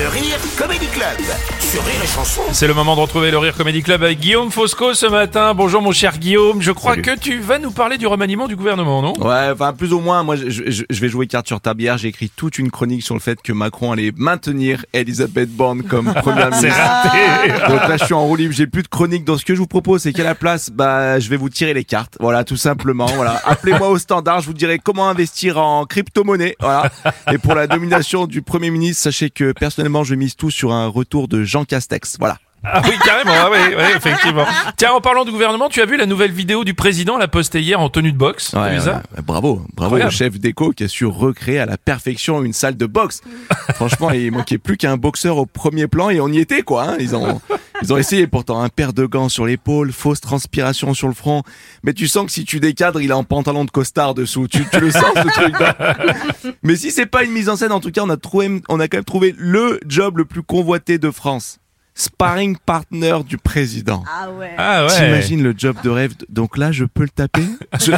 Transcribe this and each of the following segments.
Le Rire Comedy Club sur Rire et Chanson. C'est le moment de retrouver le Rire Comedy Club avec Guillaume Fosco ce matin. Bonjour mon cher Guillaume, je crois Salut. que tu vas nous parler du remaniement du gouvernement, non? Ouais, enfin plus ou moins. Moi, je, je- je vais jouer carte sur table. Hier, j'ai écrit toute une chronique sur le fait que Macron allait maintenir Elisabeth Borne comme première C'est ministre. raté Donc là, je suis en roue libre. J'ai plus de chronique. Donc ce que je vous propose, c'est qu'à la place, bah, je vais vous tirer les cartes. Voilà, tout simplement. Voilà, appelez-moi au standard. Je vous dirai comment investir en crypto-monnaie. Voilà. Et pour la domination du premier ministre, sachez que personnellement, je mise tout sur un retour de Jean Castex. Voilà. Ah oui, carrément, ah oui, oui, effectivement. Tiens, en parlant du gouvernement, tu as vu la nouvelle vidéo du président, la postée hier en tenue de boxe Ouais, vu ouais, ça ouais. Bravo, bravo Incroyable. au chef d'éco qui a su recréer à la perfection une salle de boxe. Franchement, il manquait plus qu'un boxeur au premier plan et on y était quoi. hein. Ils ont ils ont essayé pourtant un paire de gants sur l'épaule, fausse transpiration sur le front. Mais tu sens que si tu décadres, il est en pantalon de costard dessous. Tu, tu le sens ce truc. Mais si c'est pas une mise en scène, en tout cas, on a trouvé, on a quand même trouvé le job le plus convoité de France. Sparring partner du président. Ah ouais. Ah ouais. T'imagines le job de rêve. Donc là, je peux le taper. Je-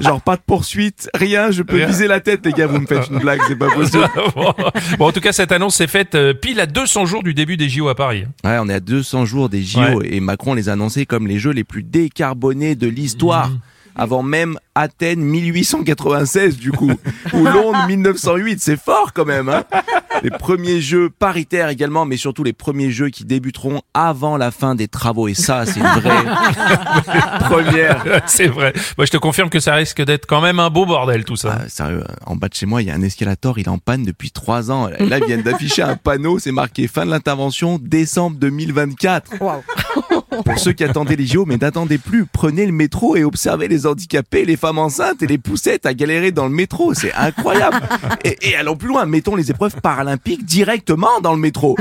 Genre pas de poursuite, rien. Je peux Rien. viser la tête, les gars. Vous me faites une blague, c'est pas possible. bon, en tout cas, cette annonce s'est faite euh, pile à 200 jours du début des JO à Paris. Ouais, on est à 200 jours des JO Ouais. et Macron les a annoncés comme les jeux les plus décarbonés de l'histoire. Mhm. Avant même Athènes 1896 du coup, ou Londres 1908, c'est fort quand même. Hein les premiers jeux paritaires également, mais surtout les premiers jeux qui débuteront avant la fin des travaux. Et ça, c'est une vraie première. C'est vrai. Moi, je te confirme que ça risque d'être quand même un beau bordel, tout ça. Ah, sérieux, en bas de chez moi, il y a un escalator, il est en panne depuis trois ans. Là, ils viennent d'afficher un panneau, c'est marqué fin de l'intervention, décembre 2024. Waouh. Pour ceux qui attendaient les JO, mais n'attendez plus, prenez le métro et observez les handicapés, les femmes enceintes et les poussettes à galérer dans le métro. C'est incroyable. Et, et allons plus loin, mettons les épreuves paralympiques directement dans le métro.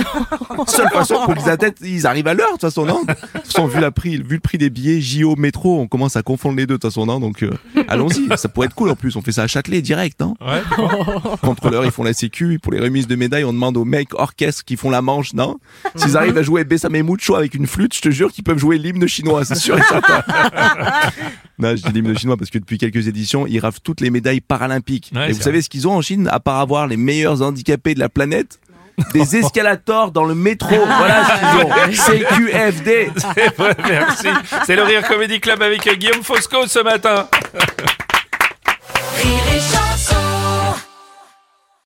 Seule façon pour qu'ils ils arrivent à l'heure, de toute façon, non? De toute façon, vu, la prix, vu le prix des billets JO métro, on commence à confondre les deux, de toute façon, non? Donc, euh, allons-y. Ça pourrait être cool en plus. On fait ça à Châtelet direct, non? Ouais. Contre l'heure, ils font la sécu. Pour les remises de médailles, on demande aux mecs orchestres qui font la manche, non? S'ils arrivent à jouer Bessame Mucho avec une flûte, je te jure qu'ils peuvent jouer l'hymne chinois, c'est sûr et certain. non, je dis l'hymne chinois parce que depuis quelques éditions, ils raflent toutes les médailles paralympiques. Ouais, et vous savez ce qu'ils ont en Chine, à part avoir les meilleurs handicapés de la planète? Des escalators dans le métro. Voilà ce qu'ils ont. CQFD. C'est vrai, merci. C'est le Rire Comedy Club avec Guillaume Fosco ce matin. Rire